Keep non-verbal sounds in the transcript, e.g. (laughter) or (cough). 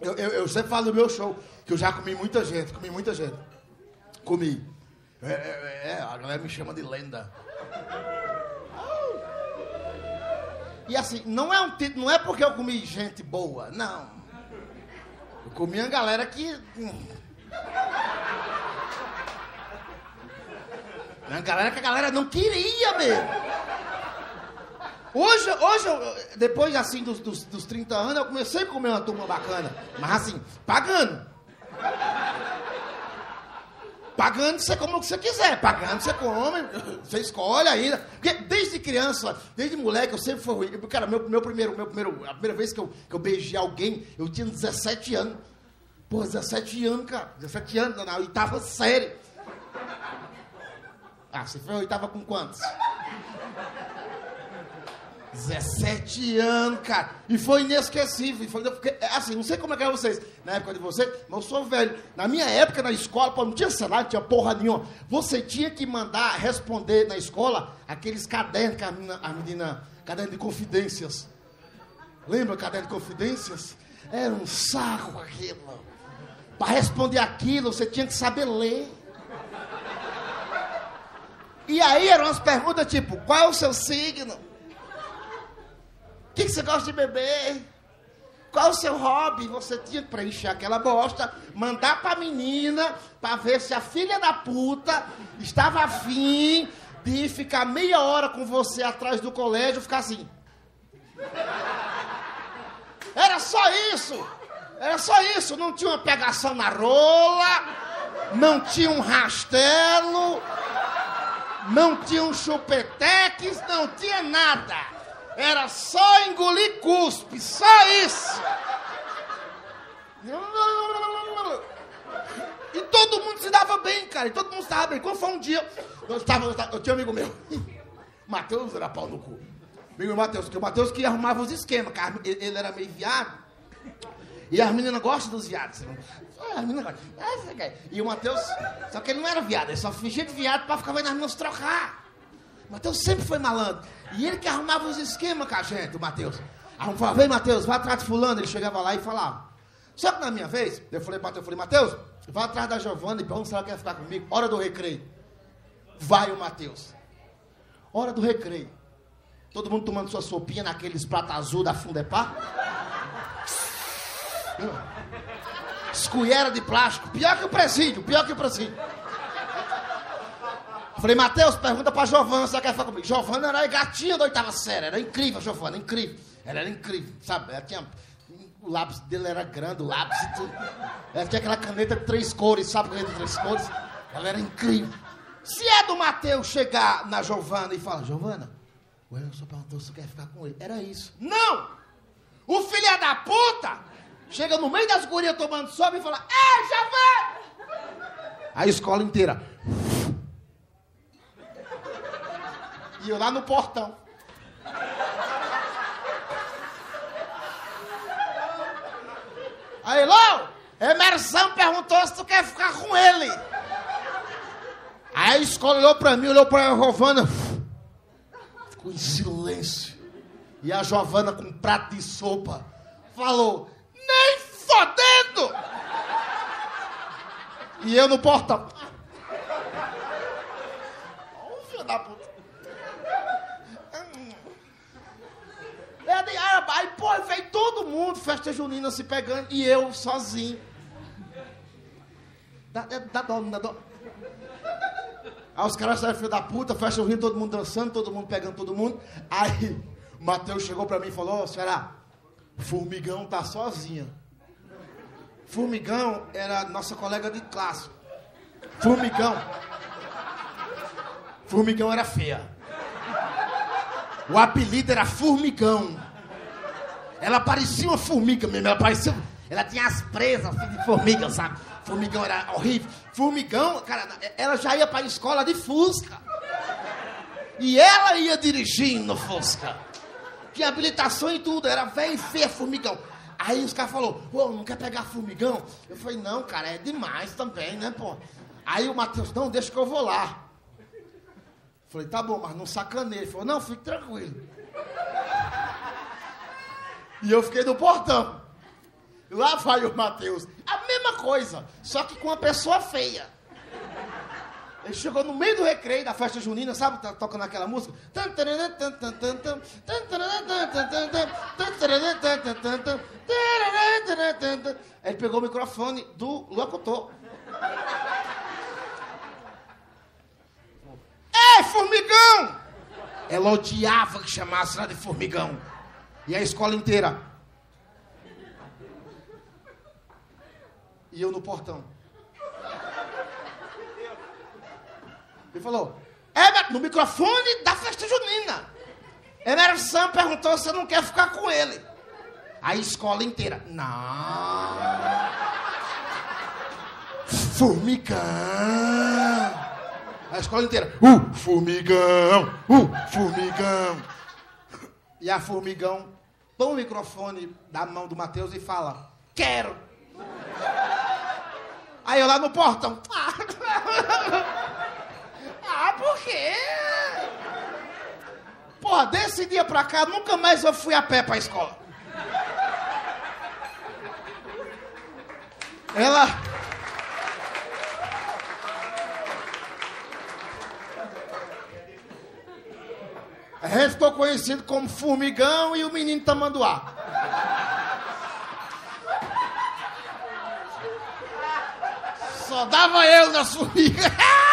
Eu, eu, eu sempre falo no meu show que eu já comi muita gente, comi muita gente. Comi. É, é, é, a galera me chama de lenda. E assim, não é um título, não é porque eu comi gente boa, não. Eu comi uma galera que. hum. Uma galera que a galera não queria mesmo. Hoje, hoje depois assim dos, dos, dos 30 anos, eu comecei a comer uma turma bacana. Mas assim, pagando. Pagando você come o que você quiser. Pagando você come, você escolhe ainda. Porque desde criança, desde moleque, eu sempre fui. Cara, meu, meu primeiro, meu primeiro, a primeira vez que eu, que eu beijei alguém, eu tinha 17 anos. Pô, 17 anos, cara. 17 anos, na oitava série. Ah, você foi oitava com quantos? 17 anos, cara. E foi inesquecível. Foi, porque, assim, não sei como é que é vocês, na época de vocês, mas eu sou velho. Na minha época, na escola, pô, não tinha celular, não tinha porra nenhuma. Você tinha que mandar responder na escola aqueles cadernos que a menina, a menina caderno de confidências. Lembra caderno de confidências? Era um saco aquilo. Para responder aquilo, você tinha que saber ler. E aí eram umas perguntas tipo, qual é o seu signo? Que, que você gosta de beber? Qual o seu hobby? Você tinha que preencher aquela bosta, mandar pra menina, pra ver se a filha da puta estava afim de ficar meia hora com você atrás do colégio, ficar assim. Era só isso! Era só isso! Não tinha uma pegação na rola, não tinha um rastelo, não tinha um chupetex, não tinha nada. Era só engolir cuspe, só isso. E todo mundo se dava bem, cara. E todo mundo se dava bem. Quando foi um dia, eu, estava, eu, eu tinha um amigo meu, (laughs) Matheus era pau no cu. Meu Matheus, que o Matheus que arrumava os esquemas, cara. Ele, ele era meio viado. E as meninas gostam dos viados. As meninas gostam. Você quer. E o Matheus, só que ele não era viado, ele só fingia de viado pra ficar vendo as meninas trocar. O Matheus sempre foi malandro. E ele que arrumava os esquemas com a gente, o Matheus. Aí eu falava, vem Matheus, vai atrás de fulano. Ele chegava lá e falava. Só que na minha vez, eu falei, Matheus, eu falei, Matheus, vai atrás da Giovana e pergunta se ela quer ficar comigo. Hora do recreio. Vai o Matheus. Hora do recreio. Todo mundo tomando sua sopinha naqueles pratos azul da Fundepar. Esculhera de plástico. Pior que o presídio, pior que o presídio. Falei, Matheus, pergunta pra Giovana se ela quer ficar comigo. Giovana era gatinha da oitava série. Era incrível, Giovana, incrível. Ela era incrível, sabe? Ela tinha... O lápis dele era grande, o lápis e tudo. Ela tinha aquela caneta de três cores, sabe caneta de três cores? Ela era incrível. Se é do Matheus chegar na Giovana e falar, Giovana, o Elson perguntou se quer ficar com ele. Era isso. Não! O filho da puta chega no meio das gurias tomando sopa e fala, Ei, Giovana! A escola inteira. E eu lá no portão. Aí, Lô, Emerson perguntou se tu quer ficar com ele. Aí a escola olhou pra mim, olhou pra Giovana. Ficou em silêncio. E a Giovana com um prato de sopa falou: Nem fodendo! E eu no portão. Ô, filho da puta. É, daí, Aí, pô, veio todo mundo, festa junina se pegando, e eu sozinho. Dá, dá, dó, não dá dó. Aí os caras saíram filho da puta, festa junina, todo mundo dançando, todo mundo pegando todo mundo. Aí (laughs) o Matheus chegou pra mim e falou, senhora, Formigão tá sozinha. Formigão era nossa colega de classe. Formigão. Formigão era feia. O apelido era Formigão. Ela parecia uma formiga mesmo. Ela parecia. Ela tinha as presas filho de formiga, sabe? Formigão era horrível. Formigão, cara, ela já ia pra escola de Fusca. E ela ia dirigindo Fusca. Tinha habilitação e tudo. Era velho e feia, Formigão. Aí os caras falaram, pô, não quer pegar Formigão? Eu falei, não, cara, é demais também, né, pô? Aí o Matheus, não, deixa que eu vou lá. Falei, tá bom, mas não sacaneia. Ele falou, não, fique tranquilo. E eu fiquei no portão. Lá vai o Matheus. A mesma coisa, só que com uma pessoa feia. Ele chegou no meio do recreio da festa junina, sabe? Tá tocando aquela música. Ele pegou o microfone do locutor. Ei, formigão! Ela odiava que chamasse ela de formigão. E a escola inteira. E eu no portão. Ele falou, é no microfone da festa junina. Emerson perguntou se eu não quer ficar com ele. A escola inteira. Não. Formigão. A escola inteira. Uh, formigão. Uh, formigão. E a formigão toma o microfone da mão do Matheus e fala: Quero. Aí eu lá no portão. (laughs) Ah, por quê? Porra, desse dia pra cá, nunca mais eu fui a pé pra escola. Ela. A gente ficou conhecido como Formigão e o Menino Tamanduá. Só dava eu na formiga. (laughs)